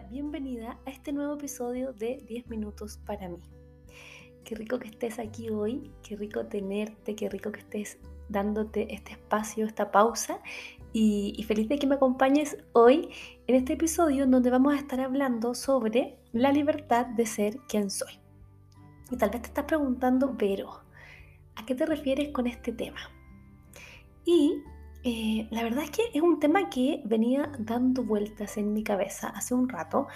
bienvenida a este nuevo episodio de 10 minutos para mí. Qué rico que estés aquí hoy, qué rico tenerte, qué rico que estés dándote este espacio, esta pausa y, feliz de que me acompañes hoy en este episodio donde vamos a estar hablando sobre la libertad de ser quien soy. Y tal vez te estás preguntando, pero, ¿a qué te refieres con este tema? Y eh, la verdad es que es un tema que venía dando vueltas en mi cabeza hace un rato,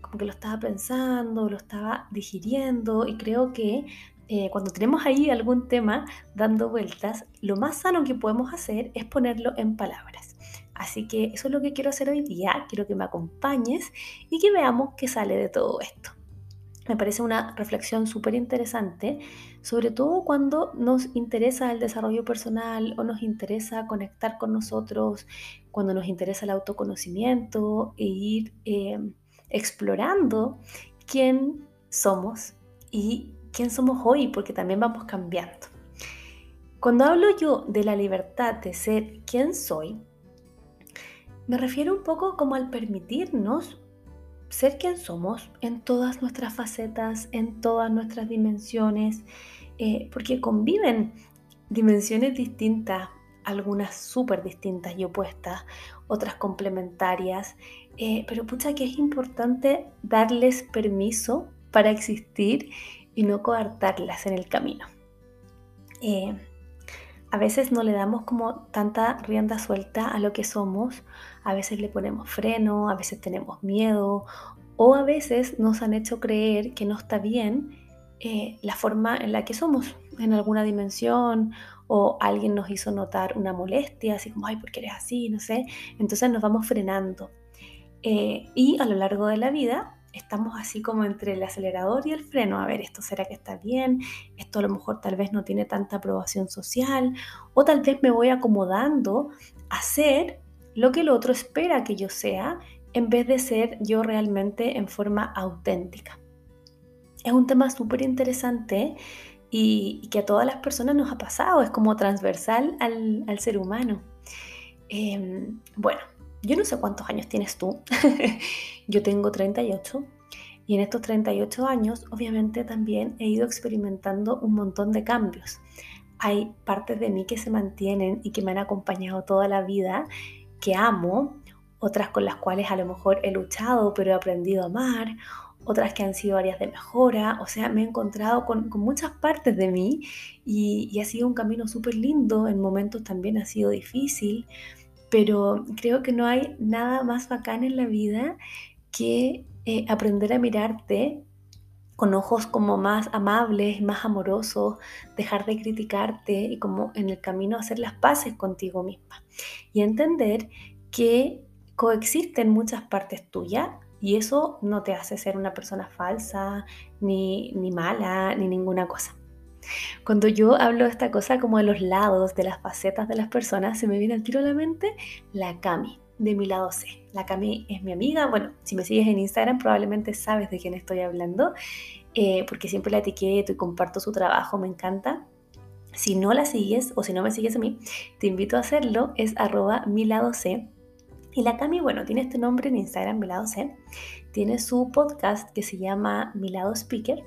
como que lo estaba pensando, lo estaba digiriendo y creo que eh, cuando tenemos ahí algún tema dando vueltas, lo más sano que podemos hacer es ponerlo en palabras. Así que eso es lo que quiero hacer hoy día, quiero que me acompañes y que veamos qué sale de todo esto me parece una reflexión súper interesante, sobre todo cuando nos interesa el desarrollo personal o nos interesa conectar con nosotros, cuando nos interesa el autoconocimiento e ir eh, explorando quién somos y quién somos hoy, porque también vamos cambiando. Cuando hablo yo de la libertad de ser quien soy, me refiero un poco como al permitirnos ser quien somos en todas nuestras facetas, en todas nuestras dimensiones, eh, porque conviven dimensiones distintas, algunas súper distintas y opuestas, otras complementarias, eh, pero pucha que es importante darles permiso para existir y no coartarlas en el camino. Eh, a veces no le damos como tanta rienda suelta a lo que somos, a veces le ponemos freno, a veces tenemos miedo o a veces nos han hecho creer que no está bien eh, la forma en la que somos en alguna dimensión o alguien nos hizo notar una molestia, así como, ay, ¿por qué eres así? No sé. Entonces nos vamos frenando. Eh, y a lo largo de la vida estamos así como entre el acelerador y el freno, a ver, esto será que está bien, esto a lo mejor tal vez no tiene tanta aprobación social, o tal vez me voy acomodando a ser lo que el otro espera que yo sea, en vez de ser yo realmente en forma auténtica. Es un tema súper interesante y, que a todas las personas nos ha pasado, es como transversal al, ser humano. Em, bueno, yo no sé cuántos años tienes tú, yo tengo 38 y en estos 38 años obviamente también he ido experimentando un montón de cambios. Hay partes de mí que se mantienen y que me han acompañado toda la vida, que amo, otras con las cuales a lo mejor he luchado pero he aprendido a amar, otras que han sido áreas de mejora, o sea, me he encontrado con, muchas partes de mí y, y ha sido un camino súper lindo, en momentos también ha sido difícil, pero creo que no hay nada más bacán en la vida que eh, aprender a mirarte con ojos como más amables, más amorosos, dejar de criticarte y como en el camino hacer las paces contigo misma y entender que coexisten muchas partes tuyas y eso no te hace ser una persona falsa, ni, ni mala, ni ninguna cosa. Cuando yo hablo de esta cosa como de los lados, de las facetas de las personas, se me viene al tiro a la mente la Cami, de mi lado C. La Cami es mi amiga, bueno, si me sigues en Instagram probablemente sabes de quién estoy hablando, eh, porque siempre la etiqueto y comparto su trabajo, me encanta. Si no la sigues o si no me sigues a mí, te invito a hacerlo, es arroba mi lado C. Y la Cami, bueno, tiene este nombre en Instagram, mi lado C. Tiene su podcast que se llama Mi lado Speaker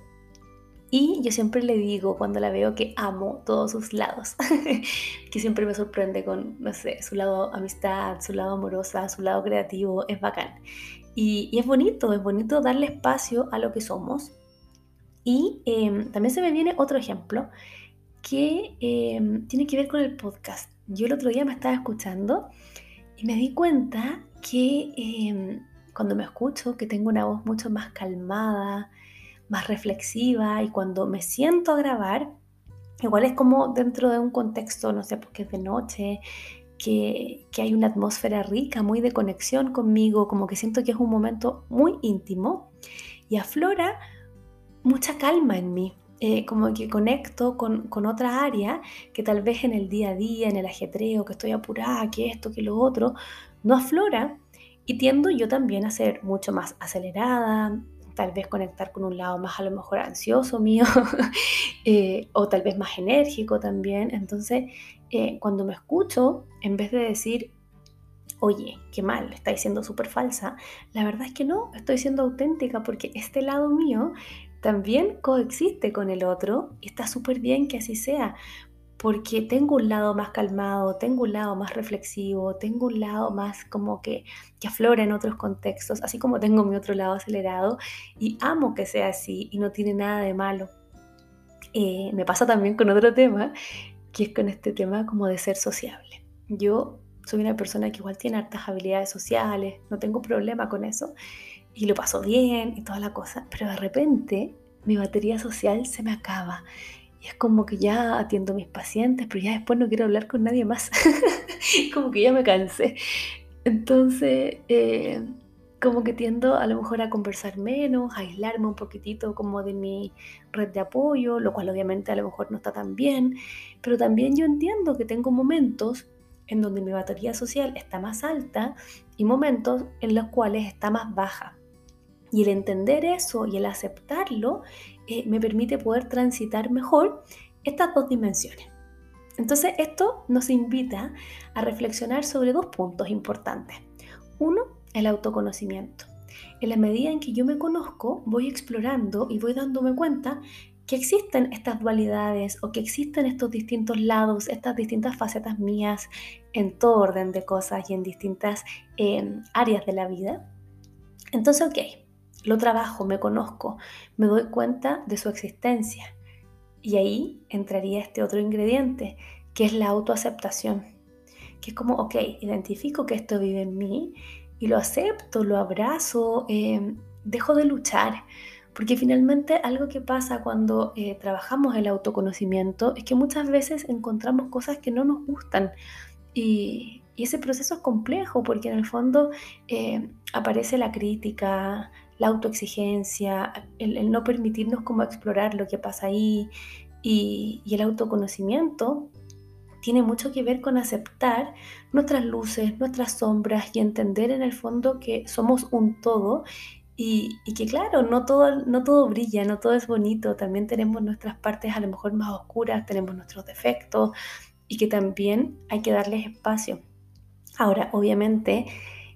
y yo siempre le digo cuando la veo que amo todos sus lados, que siempre me sorprende con, no sé, su lado amistad, su lado amorosa, su lado creativo, es bacán. Y, es bonito, es bonito darle espacio a lo que somos. Y em, también se me viene otro ejemplo que em, tiene que ver con el podcast. Yo el otro día me estaba escuchando y me di cuenta que em, cuando me escucho, que tengo una voz mucho más calmada, más reflexiva y cuando me siento a grabar, igual es como dentro de un contexto, no sé, porque es de noche, que, que, hay una atmósfera rica, muy de conexión conmigo, como que siento que es un momento muy íntimo y aflora mucha calma en mí. Eh, como que conecto con, con, otra área que tal vez en el día a día, en el ajetreo, que estoy apurada, que esto, que lo otro, no aflora y tiendo yo también a ser mucho más acelerada, tal vez conectar con un lado más a lo mejor ansioso mío eh, o tal vez más enérgico también. Entonces, eh, cuando me escucho, en vez de decir, oye, qué mal, estáis siendo súper falsa. La verdad es que no, estoy siendo auténtica porque este lado mío también coexiste con el otro y está súper bien que así sea, porque tengo un lado más calmado, tengo un lado más reflexivo, tengo un lado más como que, que aflora en otros contextos, así como tengo mi otro lado acelerado y amo que sea así y no tiene nada de malo. Eh, me pasa también con otro tema, que es con este tema como de ser sociable. Yo soy una persona que igual tiene hartas habilidades sociales, no tengo problema con eso y lo paso bien y toda la cosa, pero de repente mi batería social se me acaba y es como que ya atiendo a mis pacientes, pero ya después no quiero hablar con nadie más. como que ya me cansé. Entonces, eh, como que tiendo a lo mejor a conversar menos, a aislarme un poquitito como de mi red de apoyo, lo cual obviamente a lo mejor no está tan bien, pero también yo entiendo que tengo momentos en donde mi batería social está más alta y momentos en los cuales está más baja. Y el entender eso y el aceptarlo eh, me permite poder transitar mejor estas dos dimensiones. Entonces esto nos invita a reflexionar sobre dos puntos importantes. Uno, el autoconocimiento. En la medida en que yo me conozco, voy explorando y voy dándome cuenta que existen estas dualidades o que existen estos distintos lados, estas distintas facetas mías en todo orden de cosas y en distintas eh, áreas de la vida. Entonces, ok, lo trabajo, me conozco, me doy cuenta de su existencia. Y ahí entraría este otro ingrediente, que es la autoaceptación. Que es como, ok, identifico que esto vive en mí y lo acepto, lo abrazo, em, dejo de luchar. Porque finalmente algo que pasa cuando eh, trabajamos el autoconocimiento es que muchas veces encontramos cosas que no nos gustan. Y, ese proceso es complejo porque en el fondo eh, aparece la crítica, la autoexigencia, el, no permitirnos como explorar lo que pasa ahí y, el autoconocimiento tiene mucho que ver con aceptar nuestras luces, nuestras sombras y entender en el fondo que somos un todo y, que claro, no todo, no todo brilla, no todo es bonito, también tenemos nuestras partes a lo mejor más oscuras, tenemos nuestros defectos y que también hay que darles espacio. Ahora, obviamente,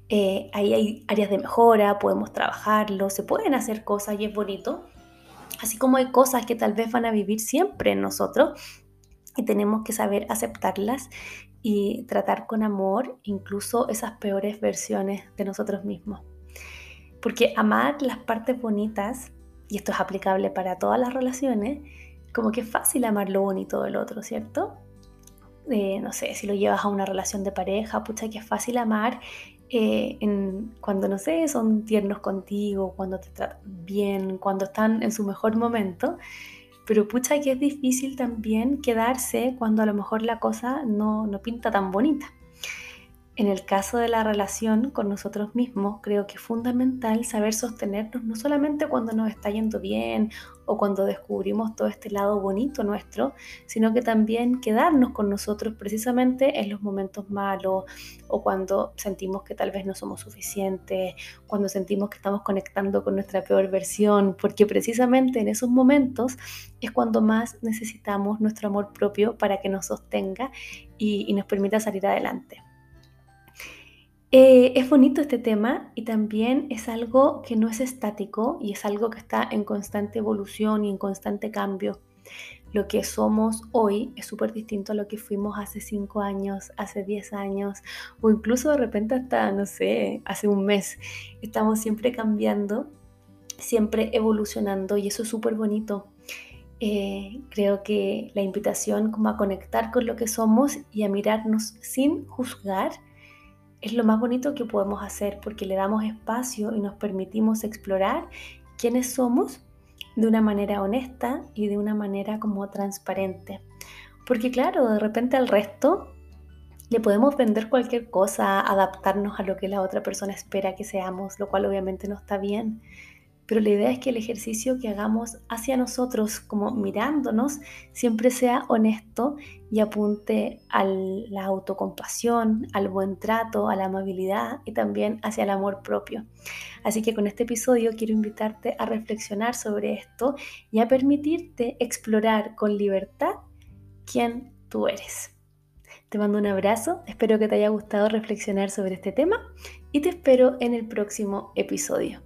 eh, ahí hay áreas de mejora, podemos trabajarlo, se pueden hacer cosas y es bonito. Así como hay cosas que tal vez van a vivir siempre en nosotros y tenemos que saber aceptarlas y tratar con amor incluso esas peores versiones de nosotros mismos. Porque amar las partes bonitas, y esto es aplicable para todas las relaciones, como que es fácil amar lo bonito del otro, ¿cierto? Eh, no sé, si lo llevas a una relación de pareja, pucha que es fácil amar eh, cuando, no sé, son tiernos contigo, cuando te tratan bien, cuando están en su mejor momento. Pero pucha que es difícil también quedarse cuando a lo mejor la cosa no, no pinta tan bonita. En el caso de la relación con nosotros mismos, creo que es fundamental saber sostenernos no solamente cuando nos está yendo bien o cuando descubrimos todo este lado bonito nuestro, sino que también quedarnos con nosotros precisamente en los momentos malos o cuando sentimos que tal vez no somos suficientes, cuando sentimos que estamos conectando con nuestra peor versión, porque precisamente en esos momentos es cuando más necesitamos nuestro amor propio para que nos sostenga y, nos permita salir adelante. Eh, es bonito este tema y también es algo que no es estático y es algo que está en constante evolución y en constante cambio. Lo que somos hoy es súper distinto a lo que fuimos hace 5 años, hace 10 años o incluso de repente hasta, no sé, hace un mes. Estamos siempre cambiando, siempre evolucionando y eso es súper bonito. Eh, creo que la invitación como a conectar con lo que somos y a mirarnos sin juzgar es lo más bonito que podemos hacer porque le damos espacio y nos permitimos explorar quiénes somos de una manera honesta y de una manera como transparente. Porque claro, de repente al resto le podemos vender cualquier cosa, adaptarnos a lo que la otra persona espera que seamos, lo cual obviamente no está bien. Pero la idea es que el ejercicio que hagamos hacia nosotros, como mirándonos, siempre sea honesto y apunte a la autocompasión, al buen trato, a la amabilidad y también hacia el amor propio. Así que con este episodio quiero invitarte a reflexionar sobre esto y a permitirte explorar con libertad quién tú eres. Te mando un abrazo, espero que te haya gustado reflexionar sobre este tema y te espero en el próximo episodio.